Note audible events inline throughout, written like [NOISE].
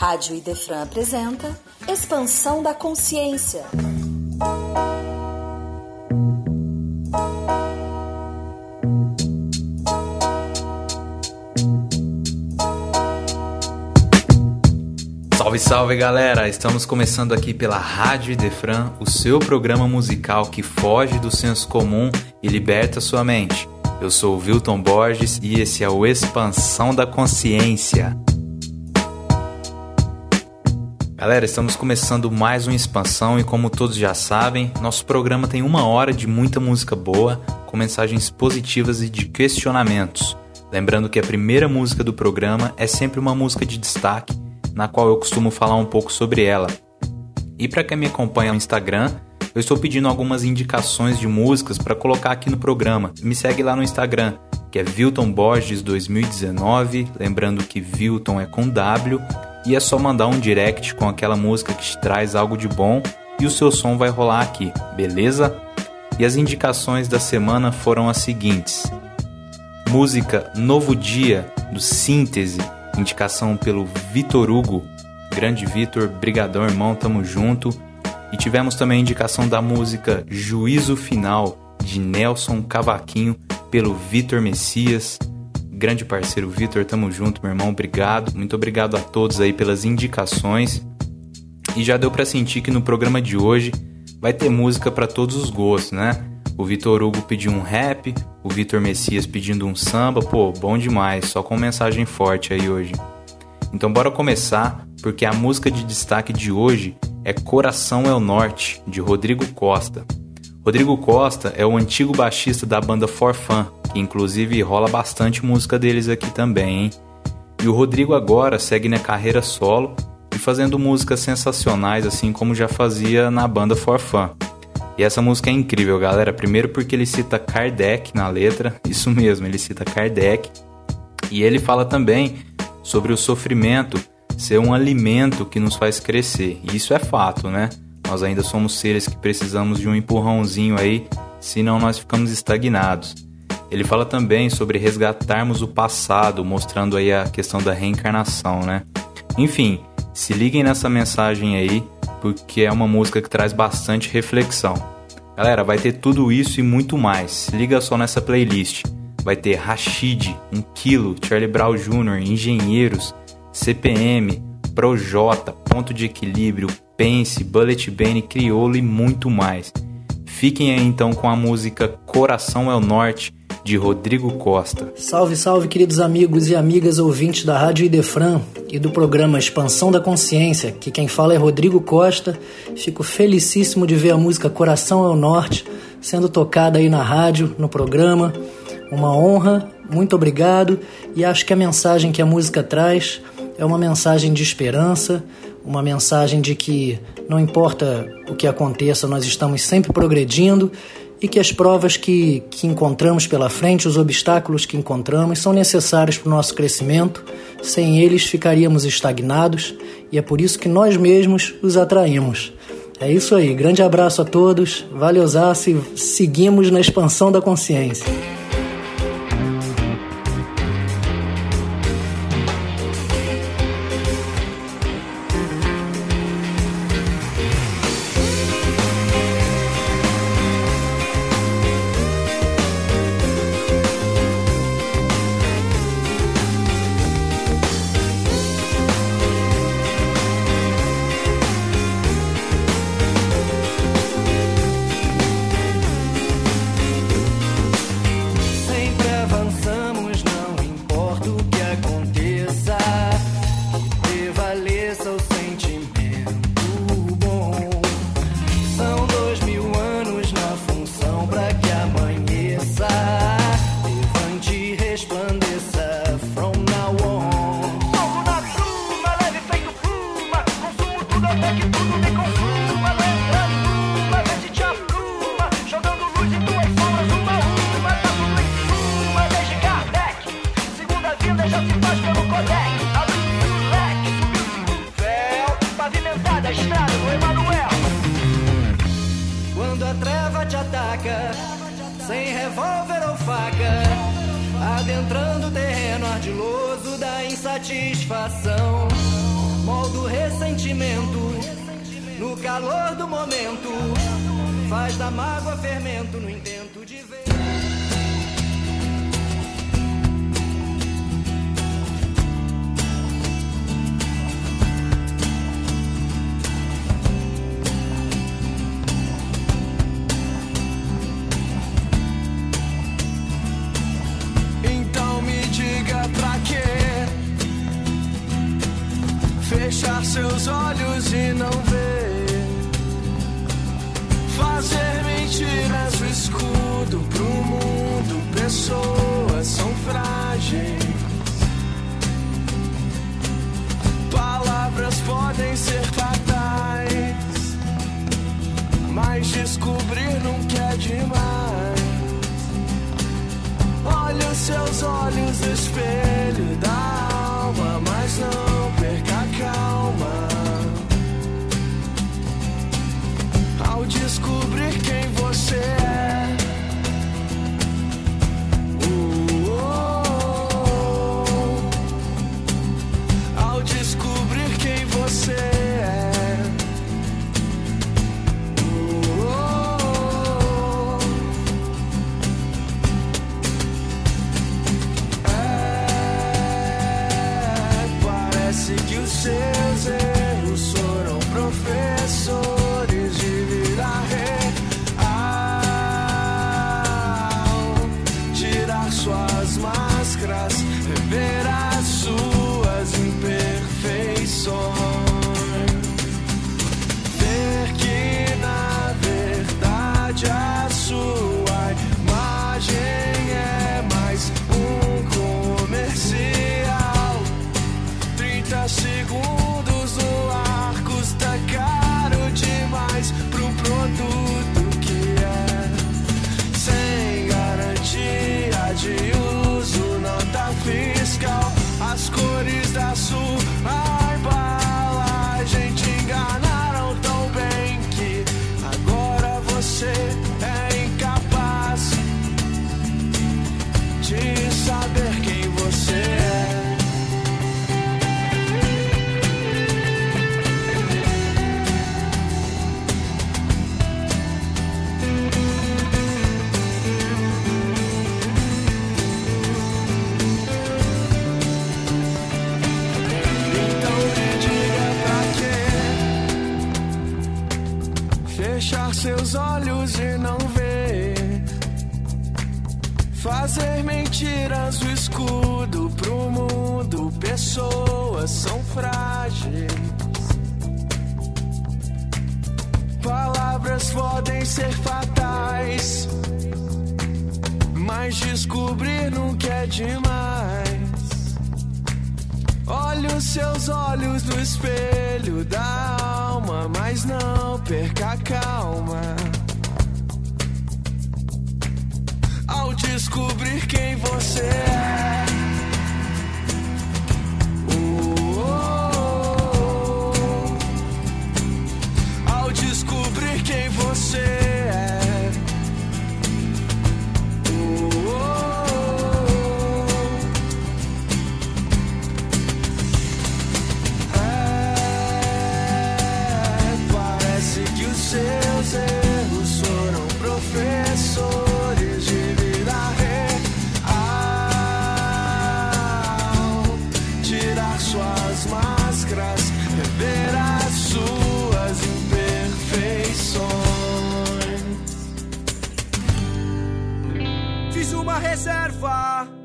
Rádio Idefran apresenta Expansão da Consciência. Salve, salve galera! Estamos começando aqui pela Rádio Idefran, o seu programa musical que foge do senso comum e liberta sua mente. Eu sou o Wilton Borges e esse é o Expansão da Consciência. Galera, estamos começando mais uma expansão e como todos já sabem, nosso programa tem uma hora de muita música boa, com mensagens positivas e de questionamentos. Lembrando que a primeira música do programa é sempre uma música de destaque, na qual eu costumo falar um pouco sobre ela. E para quem me acompanha no Instagram, eu estou pedindo algumas indicações de músicas para colocar aqui no programa. Me segue lá no Instagram, que é Vilton Borges 2019, lembrando que Vilton é com W e é só mandar um direct com aquela música que te traz algo de bom e o seu som vai rolar aqui, beleza? E as indicações da semana foram as seguintes: música Novo Dia do Síntese, indicação pelo Vitor Hugo. Grande Vitor, brigadão irmão, tamo junto. E tivemos também a indicação da música Juízo Final de Nelson Cavaquinho pelo Vitor Messias grande parceiro Vitor, tamo junto, meu irmão, obrigado. Muito obrigado a todos aí pelas indicações. E já deu para sentir que no programa de hoje vai ter música para todos os gostos, né? O Vitor Hugo pediu um rap, o Vitor Messias pedindo um samba, pô, bom demais, só com mensagem forte aí hoje. Então bora começar, porque a música de destaque de hoje é Coração é o Norte, de Rodrigo Costa. Rodrigo Costa é o antigo baixista da banda For Fun, que inclusive rola bastante música deles aqui também, hein? E o Rodrigo agora segue na carreira solo e fazendo músicas sensacionais, assim como já fazia na banda For Fun. E essa música é incrível, galera. Primeiro porque ele cita Kardec na letra, isso mesmo, ele cita Kardec. E ele fala também sobre o sofrimento ser um alimento que nos faz crescer. E isso é fato, né? Nós ainda somos seres que precisamos de um empurrãozinho aí, senão nós ficamos estagnados. Ele fala também sobre resgatarmos o passado, mostrando aí a questão da reencarnação, né? Enfim, se liguem nessa mensagem aí, porque é uma música que traz bastante reflexão. Galera, vai ter tudo isso e muito mais. Se liga só nessa playlist. Vai ter Rashid, 1 Kilo, Charlie Brown Jr., Engenheiros, CPM, Projota, Ponto de Equilíbrio, Pense, Bullet Bane, Criolo e muito mais. Fiquem aí então com a música Coração é o Norte, de Rodrigo Costa. Salve, salve, queridos amigos e amigas ouvintes da Rádio Idefran e do programa Expansão da Consciência, que quem fala é Rodrigo Costa. Fico felicíssimo de ver a música Coração é o Norte sendo tocada aí na rádio, no programa. Uma honra, muito obrigado e acho que a mensagem que a música traz é uma mensagem de esperança, uma mensagem de que não importa o que aconteça, nós estamos sempre progredindo e que as provas que, que encontramos pela frente, os obstáculos que encontramos, são necessários para o nosso crescimento. Sem eles, ficaríamos estagnados e é por isso que nós mesmos os atraímos. É isso aí, grande abraço a todos, valeuzaço e seguimos na expansão da consciência. seus olhos e não vê. Fazer mentiras é o escudo pro mundo. Pessoas são frágeis. Palavras podem ser fatais, mas descobrir nunca é demais. Olha os seus olhos no espelho da alma, mas não. pedaço. Ah, tiras o escudo pro mundo, pessoas são frágeis. Palavras podem ser fatais, mas descobrir nunca é demais. Olhe os seus olhos no espelho da alma, mas não perca a calma. descobrir quem você é. 发。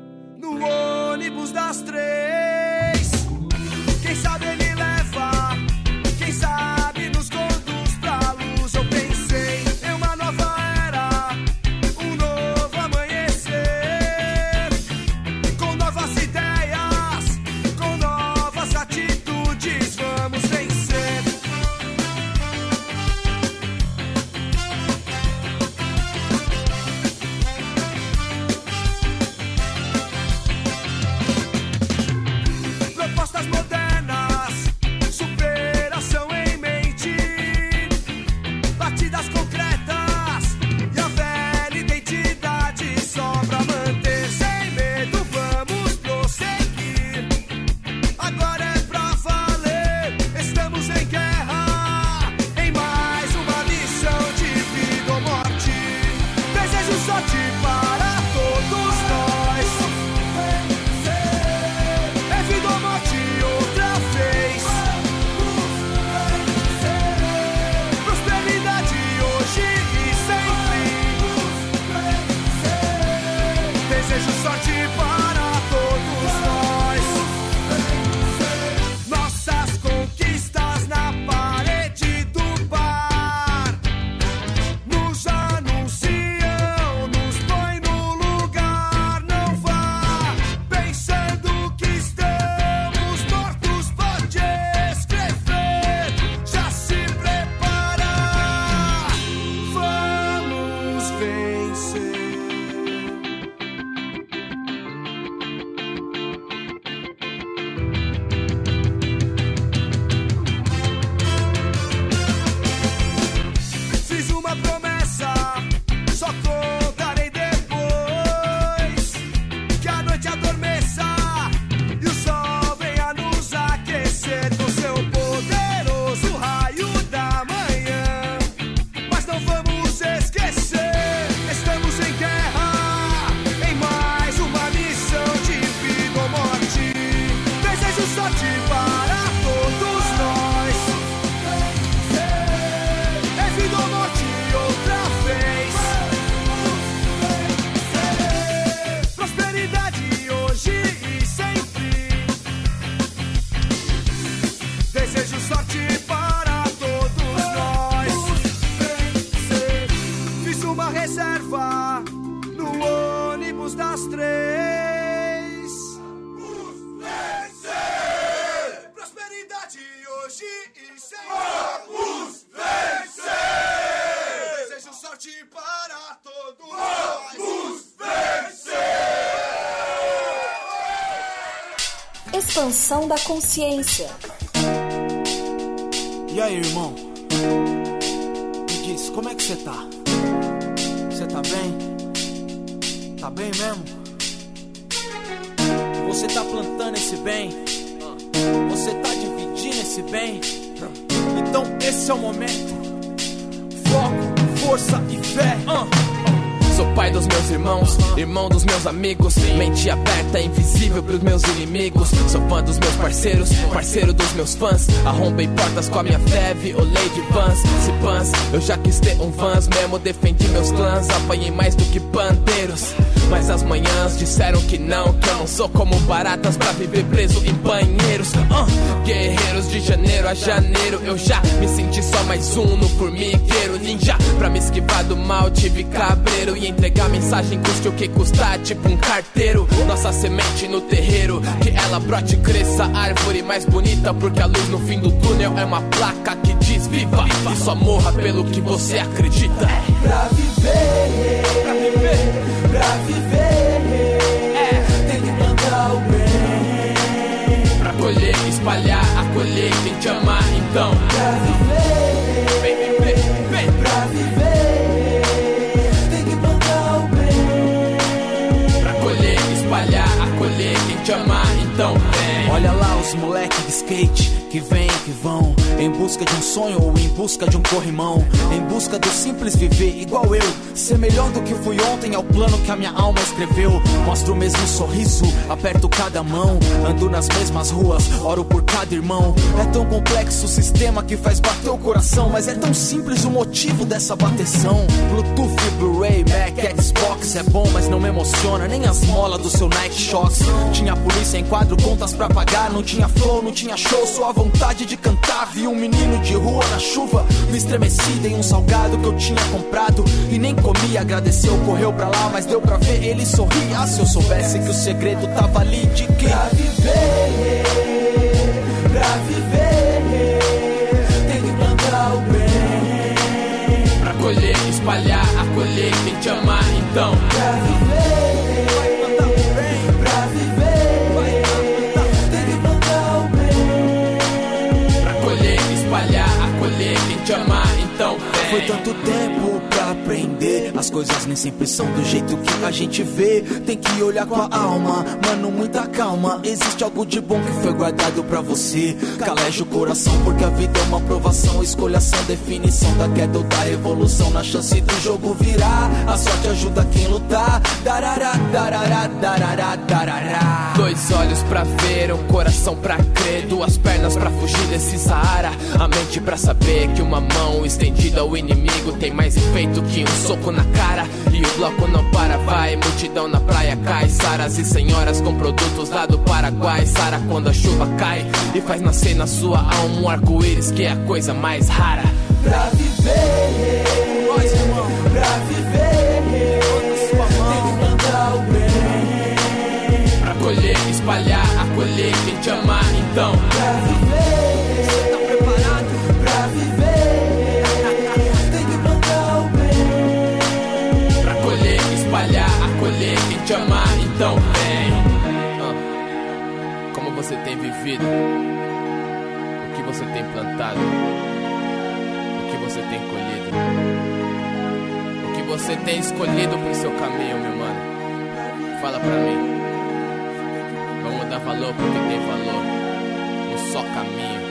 Expansão da consciência. E aí, irmão? Me diz, como é que você tá? Você tá bem? Tá bem mesmo? Você tá plantando esse bem? Você tá dividindo esse bem? Então esse é o momento. Foco, força e fé. Sou pai dos meus irmãos, irmão dos meus amigos. Mente aberta, invisível pros meus inimigos. Sou fã dos meus parceiros, parceiro dos meus fãs. Arrombei portas com a minha fé, violei de vans. Se pans, eu já quis ter um vans mesmo. Defendi meus clãs, apanhei mais do que bandeiros. Mas as manhãs disseram que não, que eu não sou como baratas pra viver preso em banheiros. Ah, guerreiros de janeiro a janeiro, eu já me senti só mais um no formigueiro. Ninja, pra me esquivar do mal, tive cabreiro. E entregar mensagem custe o que custar, tipo um carteiro. Nossa semente no terreiro, que ela brote e cresça. Árvore mais bonita, porque a luz no fim do túnel é uma placa que diz viva. E só morra pelo que você acredita. Pra viver, pra viver, viver, tem que plantar o bem. Pra colher, espalhar, acolher quem te ama, então. Pra viver, Vem viver, vem. pra viver, tem que plantar o bem. Pra colher, espalhar, acolher quem te ama, então. Vem. Olha lá os moleque de skate que vem que vão em busca de um sonho ou em busca de um corrimão, em busca do simples viver igual eu, ser melhor do que fui ontem é o plano que a minha alma escreveu. Mostro o mesmo sorriso, aperto cada mão, ando nas mesmas ruas, oro por cada irmão. É tão complexo o sistema que faz bater o coração, mas é tão simples o motivo dessa bateção. Bluetooth, Blu-ray, Mac, Xbox é bom, mas não me emociona nem as molas do seu Nike Shox. Tinha polícia em quadro, contas pra pagar, não tinha flow, não tinha show, só a vontade de cantar. Um menino de rua na chuva, me estremeci, dei um salgado que eu tinha comprado e nem comi. Agradeceu, correu pra lá, mas deu pra ver ele sorrir. Ah, se eu soubesse que o segredo tava ali de que Pra viver, tanto tempo. As coisas nem sempre são do jeito que a gente vê. Tem que olhar com a alma, mano, muita calma. Existe algo de bom que foi guardado pra você. Caleja o coração, porque a vida é uma provação. Escolhação, definição da queda ou da evolução. Na chance do jogo virar, a sorte ajuda quem lutar. Darará, darará, darará, darará. Dois olhos pra ver, um coração pra crer, duas pernas pra fugir desse Saara, a mente pra saber que uma mão estendida ao inimigo tem mais efeito que um soco na cara. E o bloco não para, vai, multidão na praia cai, saras e senhoras com produtos lá do Paraguai. Sara quando a chuva cai e faz nascer na sua alma um arco-íris que é a coisa mais rara. Pra viver, Nós, irmão, pra viver, sua tem mão. que plantar o bem. Pra colher, espalhar, acolher quem te ama, então. Pra viver, vivido? O que você tem plantado? O que você tem colhido? O que você tem escolhido pro seu caminho, meu mano? Fala pra mim. Vamos dar valor porque tem valor. Um só caminho.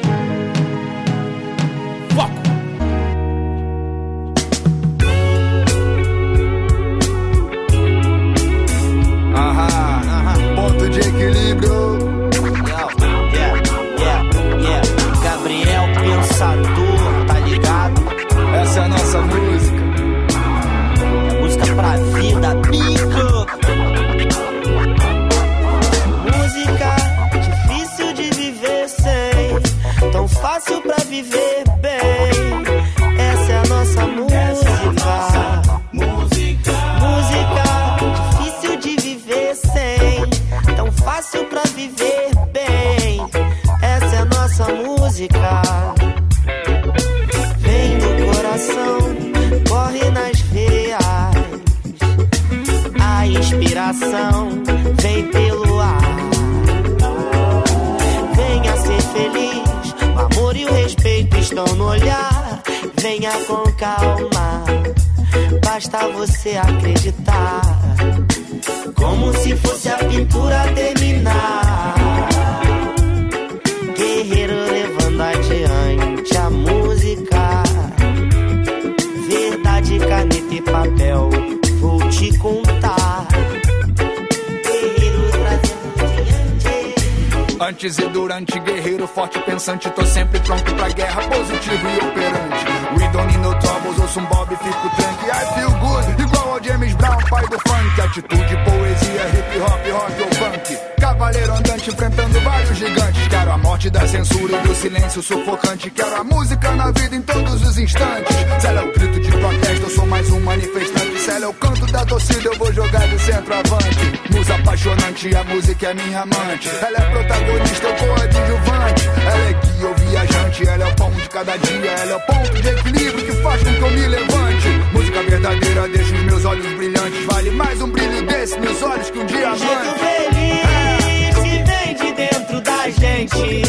Manifestante. Ela é o canto da torcida, eu vou jogar de centroavante. Musa apaixonante, a música é minha amante. Ela é protagonista, eu coadjuvante. Ela é guia ou viajante, ela é o pão de cada dia. Ela é o ponto de equilíbrio que faz com que eu me levante. Música verdadeira deixa os meus olhos brilhantes. Vale mais um brilho desse, meus olhos que um diamante. Jeito feliz que vem de dentro da gente,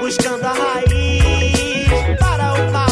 buscando a raiz para o mal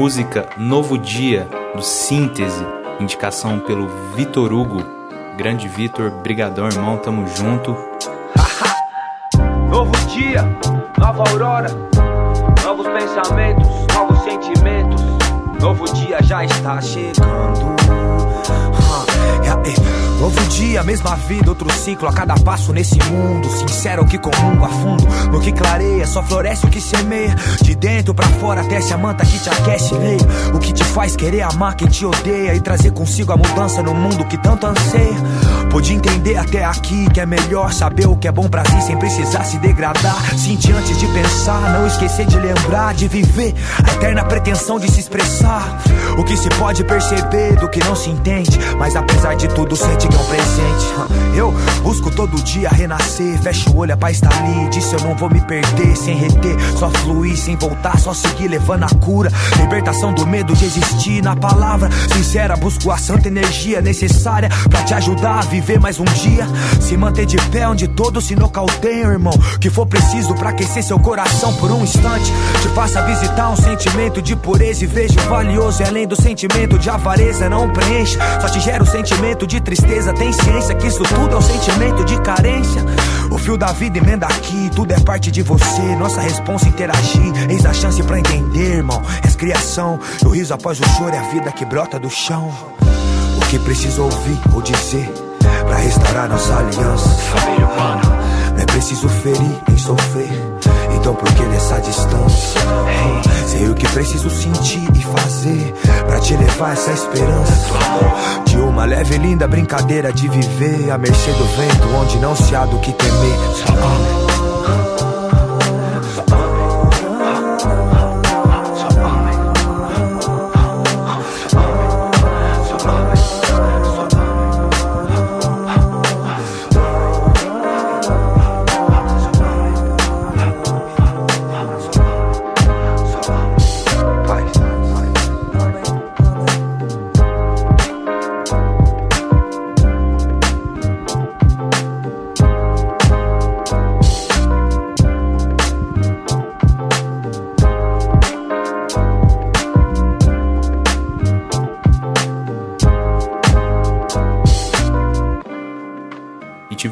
Música Novo Dia, do Síntese, indicação pelo Vitor Hugo. Grande Vitor, brigadão, irmão, tamo junto. [LAUGHS] Novo dia, nova aurora, novos pensamentos, novos sentimentos. Novo dia já está chegando. É. Novo dia, mesma vida, outro ciclo a cada passo nesse mundo. Sincero que comungo a fundo, no que clareia, só floresce o que semeia. De dentro pra fora, tece a manta que te aquece, leia. O que te faz querer amar quem te odeia e trazer consigo a mudança no mundo que tanto anseia. Pude entender até aqui que é melhor saber o que é bom pra si sem precisar se degradar. Sentir antes de pensar, não esquecer de lembrar, de viver a eterna pretensão de se expressar. O que se pode perceber do que não se entende, mas apesar de tudo, sente que é um presente. Eu busco todo dia renascer, fecho o olho, a paz tá ali. Disse eu não vou me perder, sem reter, só fluir, sem voltar, só seguir levando a cura. Libertação do medo de existir na palavra sincera. Busco a santa energia necessária pra te ajudar a viver mais um dia. Se manter de pé onde todos se nocauteiam, irmão. Que for preciso pra aquecer seu coração por um instante. Te faça visitar um sentimento de pureza e vejo valioso. E além do sentimento de avareza, não preenche. Só te gera o sentimento de tristeza. Tem ciência que isso tudo é um sentimento de carência. O fio da vida emenda aqui, tudo é parte de você. Nossa responsa é interagir. Eis a chance pra entender, irmão. És criação. E o riso após o choro é a vida que brota do chão. O que preciso ouvir ou dizer restaurar nossa aliança? Família humana. preciso ferir em sofrer. Então por que dessa distância? Hey, sei o que preciso sentir e fazer pra te levar essa esperança. De uma leve e linda brincadeira de viver à mercê do vento, onde não se há do que temer.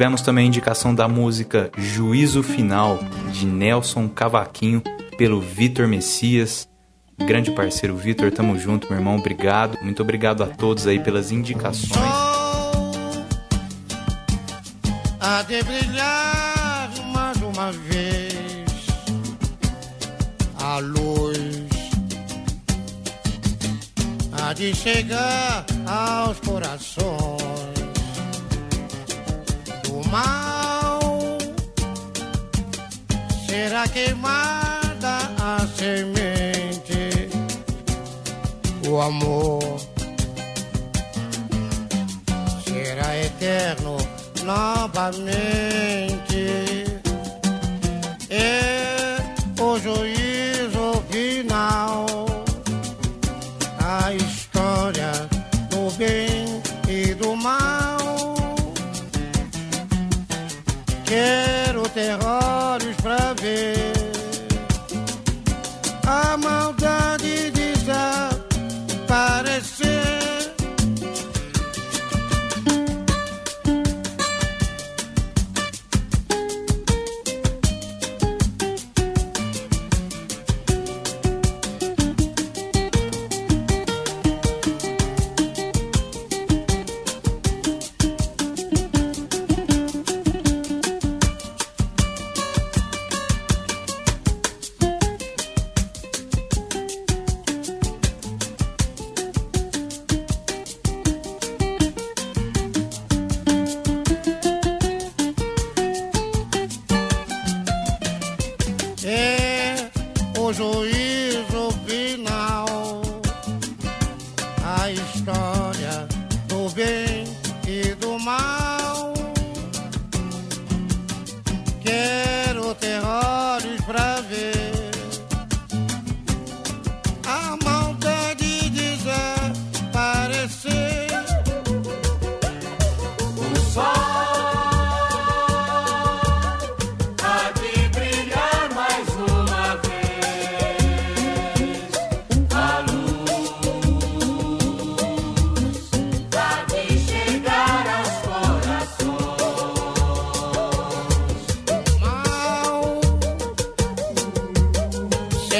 Tivemos também a indicação da música Juízo Final, de Nelson Cavaquinho, pelo Vitor Messias. Grande parceiro Vitor, tamo junto, meu irmão, obrigado. Muito obrigado a todos aí pelas indicações. Há de brilhar mais uma vez a luz há de chegar aos corações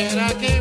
I can't.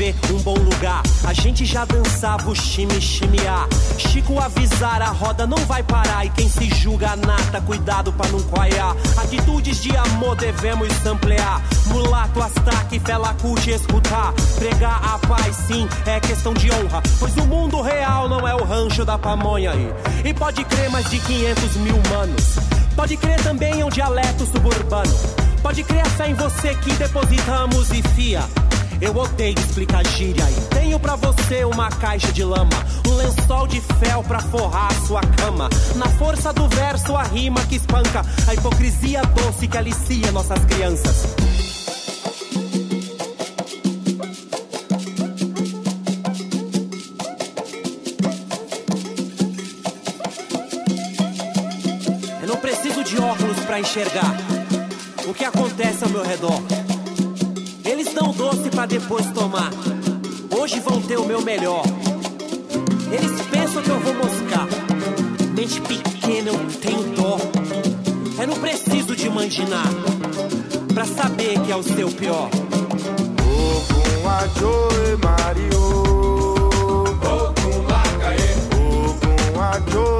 Escrever um bom lugar, a gente já dançava o chime chimear. Chico avisar, a roda não vai parar. E quem se julga nata, cuidado pra não coiar. Atitudes de amor devemos samplear. Mulato, astaque, fela curte escutar. Pregar a paz, sim, é questão de honra. Pois o mundo real não é o rancho da pamonha aí. E pode crer mais de 500 mil manos. Pode crer também é um dialeto suburbano. Pode crer a fé em você que depositamos e fia. Eu odeio explicar gíria e tenho pra você uma caixa de lama, um lençol de fel pra forrar sua cama. Na força do verso, a rima que espanca, a hipocrisia doce que alicia nossas crianças. Eu não preciso de óculos pra enxergar o que acontece ao meu redor tão doce para depois tomar. Hoje vão ter o meu melhor. Eles pensam que eu vou moscar. Mente pequena eu tenho dó. Eu não preciso de mandinar pra saber que é o seu pior. Ogum Ajoe Mario. Ogum Lakae. Ogum Ajoe.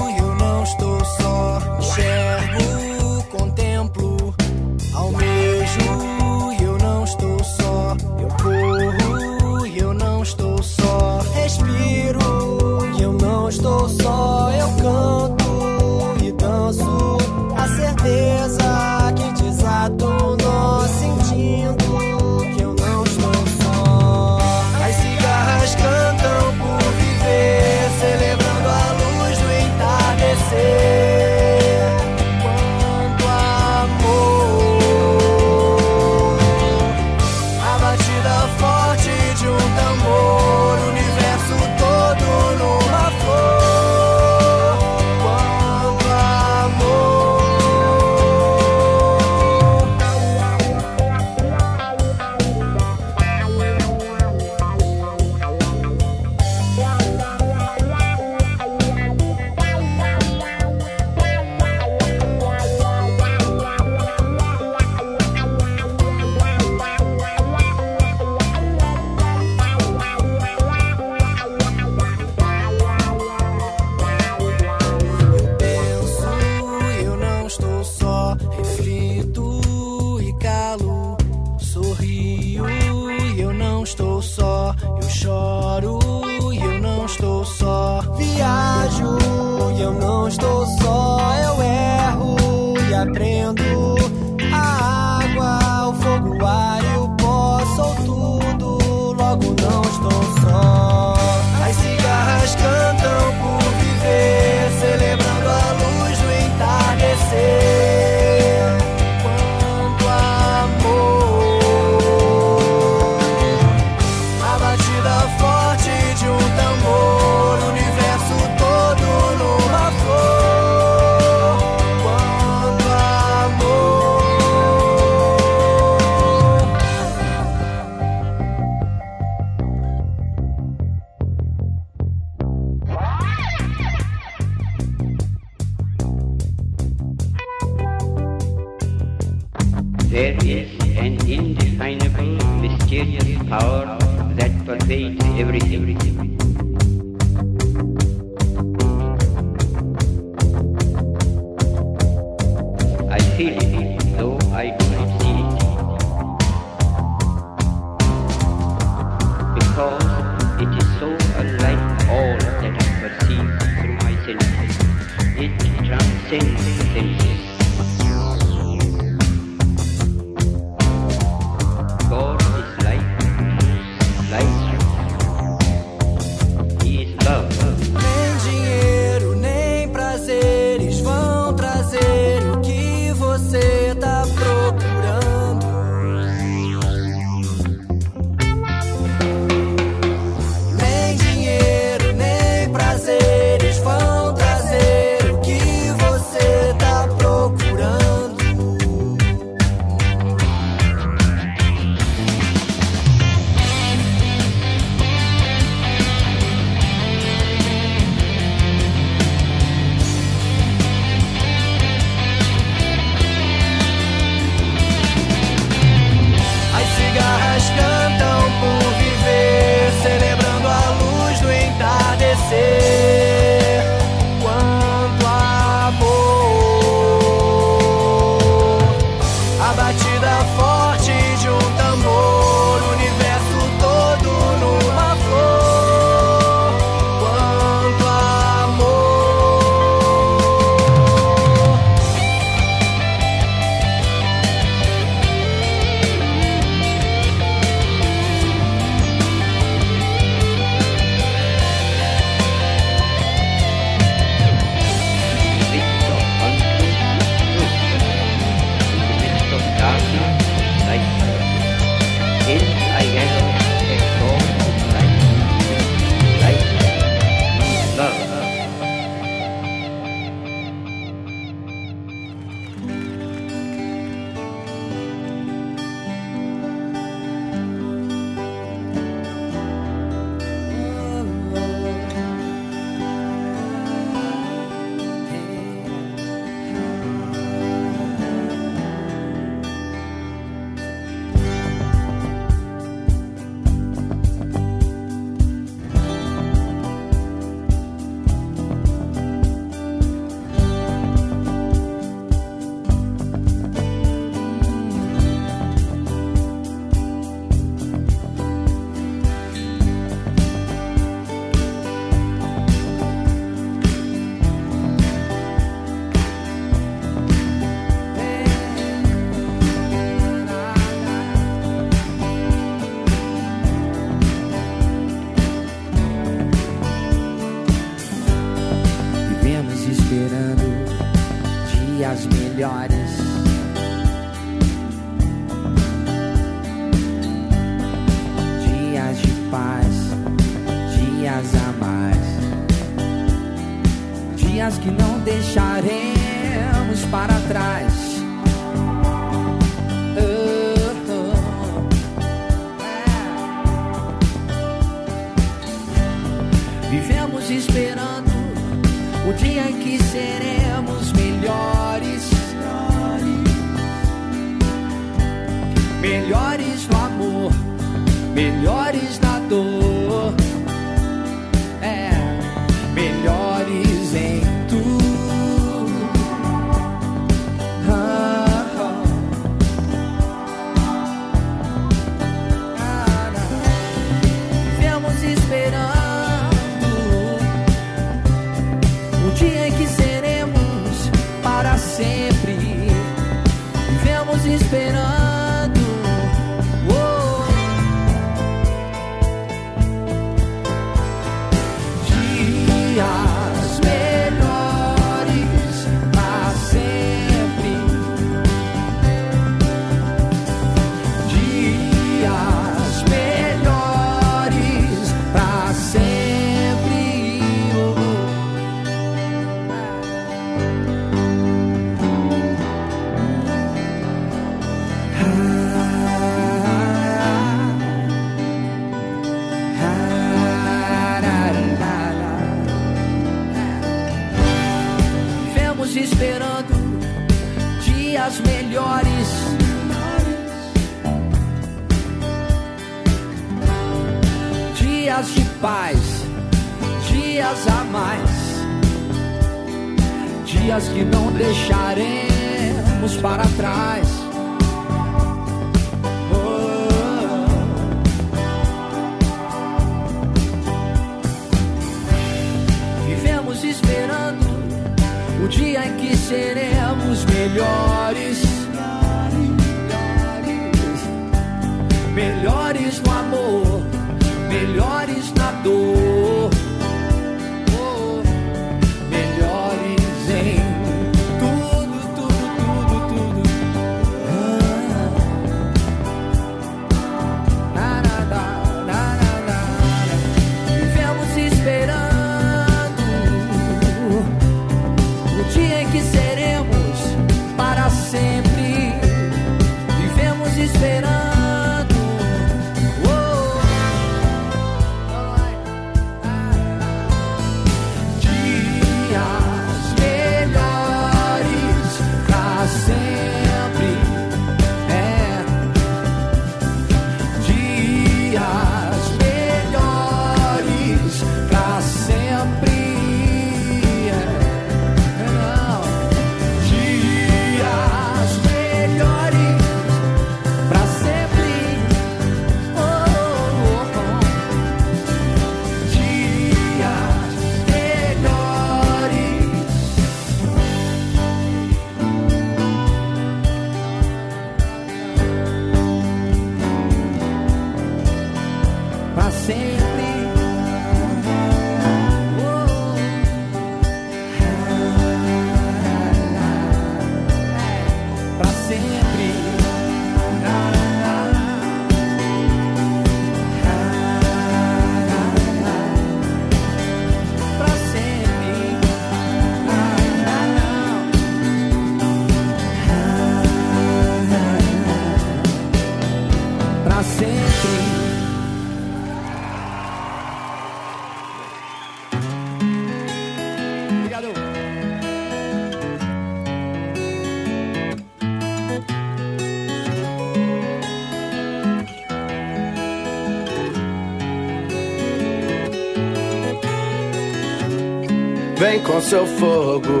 Vem com seu fogo,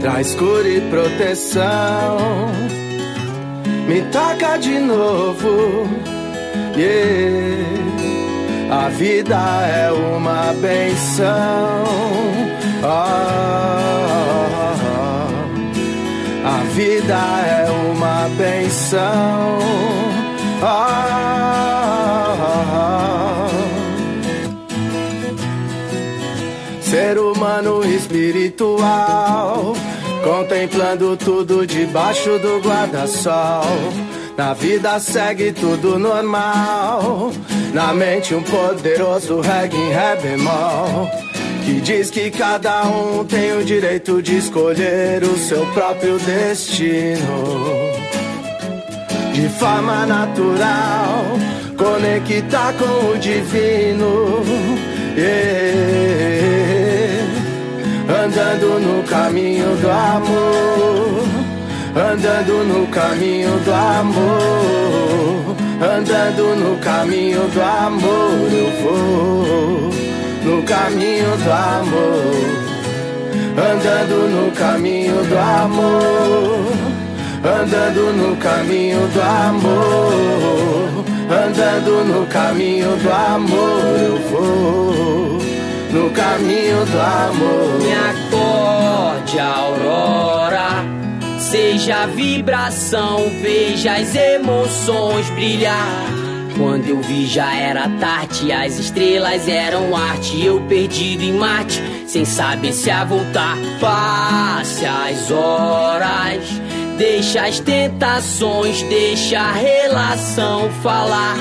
traz cura e proteção. Me toca de novo, yeah. A vida é uma benção. Ah, a vida é uma benção. Ah, Ser humano espiritual, contemplando tudo debaixo do guarda-sol. Na vida segue tudo normal. Na mente um poderoso reggae em ré bemol. Que diz que cada um tem o direito de escolher o seu próprio destino. De forma natural, conectar com o divino. Yeah. Andando no caminho do amor, andando no caminho do amor, andando no caminho do amor, eu vou no caminho do amor, andando no caminho do amor, andando no caminho do amor, andando no caminho do amor, eu vou no caminho do amor. Me acorde, aurora. Seja a vibração, veja as emoções brilhar. Quando eu vi já era tarde, as estrelas eram arte. Eu perdido em Marte, sem saber se a voltar. Passe as horas, deixa as tentações, deixa a relação falar.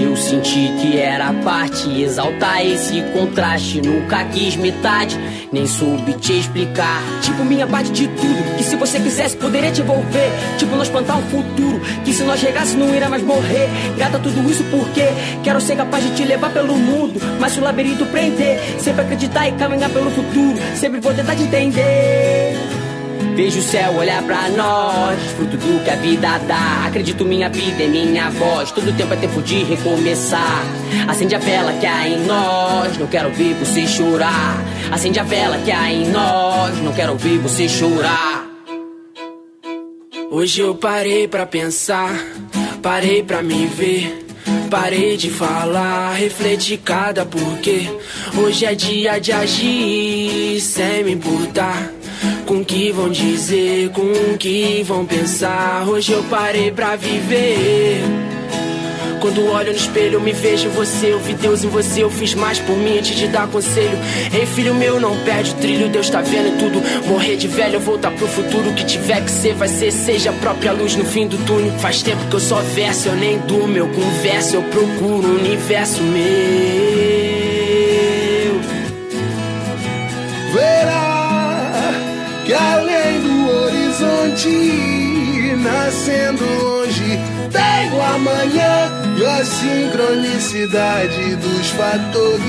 Eu senti que era parte, exaltar esse contraste. Nunca quis metade, nem soube te explicar. Tipo, minha parte de tudo, que se você quisesse poderia te envolver. Tipo, nós plantar um futuro, que se nós chegasse não iria mais morrer. Grata tudo isso porque quero ser capaz de te levar pelo mundo. Mas se o labirinto prender, sempre acreditar e caminhar pelo futuro. Sempre vou tentar te entender. Vejo o céu olhar pra nós, fruto do que a vida dá. Acredito minha vida é minha voz, todo tempo é tempo de recomeçar. Acende a vela que há em nós, não quero ouvir você chorar. Acende a vela que há em nós, não quero ouvir você chorar. Hoje eu parei pra pensar, parei pra me ver. Parei de falar, refleti cada porquê. Hoje é dia de agir sem me importar. Com o que vão dizer, com o que vão pensar. Hoje eu parei pra viver. Quando olho no espelho, eu me vejo em você. Eu vi Deus em você, eu fiz mais por mim antes de dar conselho. Ei, filho meu, não perde o trilho, Deus tá vendo tudo. Morrer de velho, voltar pro futuro. O que tiver que ser, vai ser. Seja a própria luz no fim do túnel. Faz tempo que eu só verso, eu nem durmo, eu converso, eu procuro um universo meu. Verá que além do horizonte, nascendo longe, tem o amanhã e a sincronicidade dos fatores.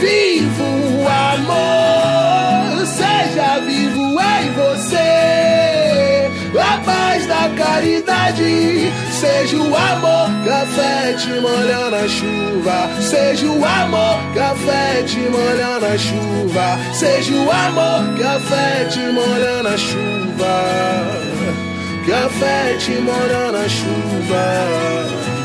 Vivo o amor, seja vivo em você. A paz da caridade, seja o amor, café te molha na chuva. Seja o amor, café te molha na chuva. Seja o amor, café te molha na chuva. Café te molha na chuva.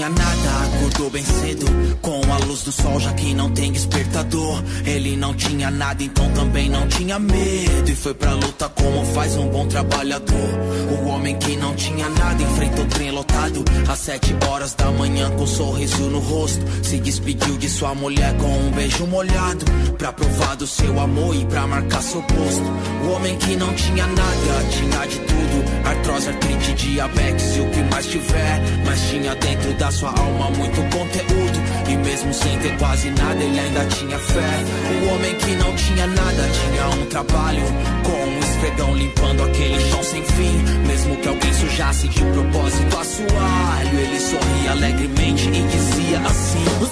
Tinha nada acordou bem cedo com a luz do sol, já que não tem despertador. Ele não tinha nada, então também não tinha medo e foi pra luta como faz um bom trabalhador. O homem que não tinha nada enfrentou trem lotado às sete horas da manhã com um sorriso no rosto. Se despediu de sua mulher com um beijo molhado pra provar do seu amor e pra marcar seu posto. O homem que não tinha nada tinha de tudo: artrose, artrite, diabetes e o que mais tiver. Mas tinha dentro da sua alma muito conteúdo. E mesmo sem ter quase nada, ele ainda tinha fé. O homem que não tinha nada tinha um trabalho. Com um esfregão limpando aquele chão sem fim. Mesmo que alguém sujasse de propósito assoalho, ele sorria alegremente e dizia assim: O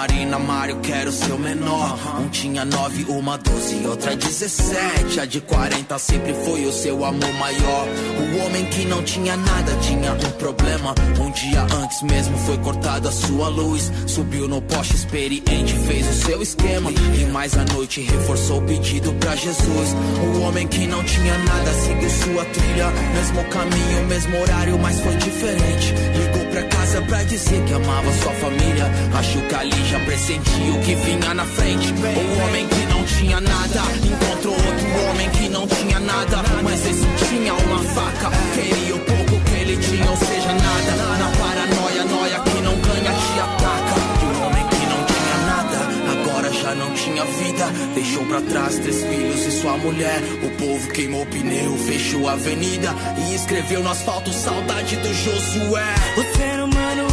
María. Marina, Mário, quero ser o menor. Um tinha nove, uma doze outra dezessete. A de 40 sempre foi o seu amor maior. O homem que não tinha nada tinha um problema. Um dia antes mesmo foi cortada a sua luz. Subiu no poste experiente, fez o seu esquema. E mais à noite reforçou o pedido pra Jesus. O homem que não tinha nada seguiu sua trilha. Mesmo caminho, mesmo horário, mas foi diferente. Ligou pra casa pra dizer que amava sua família. Acho que ali já pressentia o que vinha na frente. O homem que não tinha nada encontrou outro homem que não tinha nada. Mas esse tinha uma faca. Queria o pouco que ele tinha, ou seja, nada. Na paranoia, noia que não ganha te ataca. E o homem que não tinha nada, agora já não tinha vida. Deixou pra trás três filhos e sua mulher. O povo queimou pneu, fechou a avenida e escreveu no asfalto saudade do Josué. O ser humano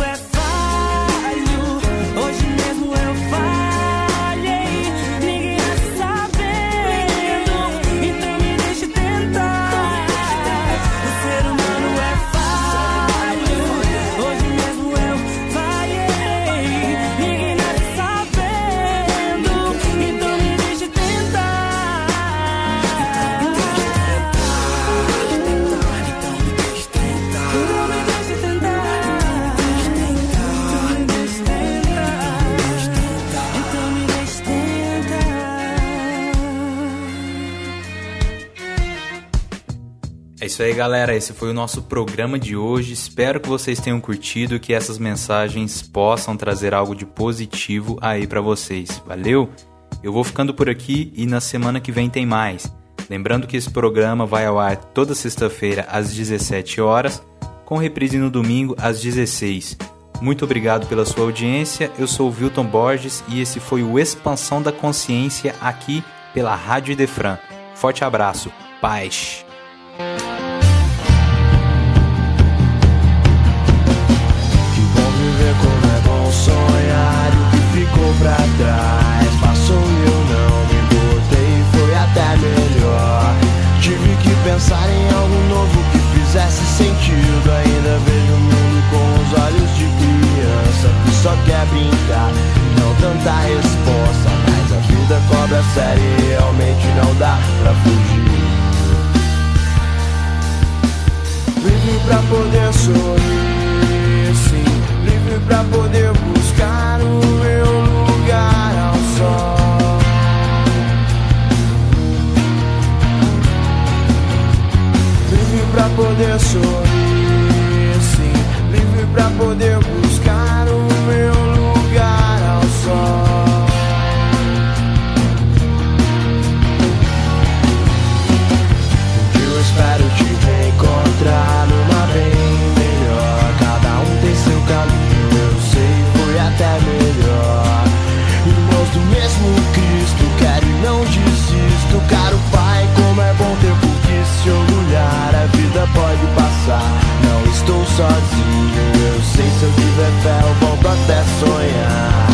isso aí, galera. Esse foi o nosso programa de hoje. Espero que vocês tenham curtido e que essas mensagens possam trazer algo de positivo aí pra vocês. Valeu? Eu vou ficando por aqui e na semana que vem tem mais. Lembrando que esse programa vai ao ar toda sexta-feira às 17 horas, com reprise no domingo às 16. Muito obrigado pela sua audiência. Eu sou o Wilton Borges e esse foi o Expansão da Consciência aqui pela Rádio Idefran. Forte abraço. Paz. Trás passou e eu não me importei, foi até melhor. Tive que pensar em algo novo que fizesse sentido. Ainda vejo o mundo com os olhos de criança que só quer brincar não tanta resposta. Mas a vida cobra série e realmente não dá pra fugir. Livre pra poder sorrir, sim. Livre pra poder pra poder sorrir, sim. Livre pra poder sozinho. Eu sei, se eu tiver fé, eu volto até sonhar.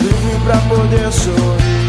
Livre pra poder sorrir,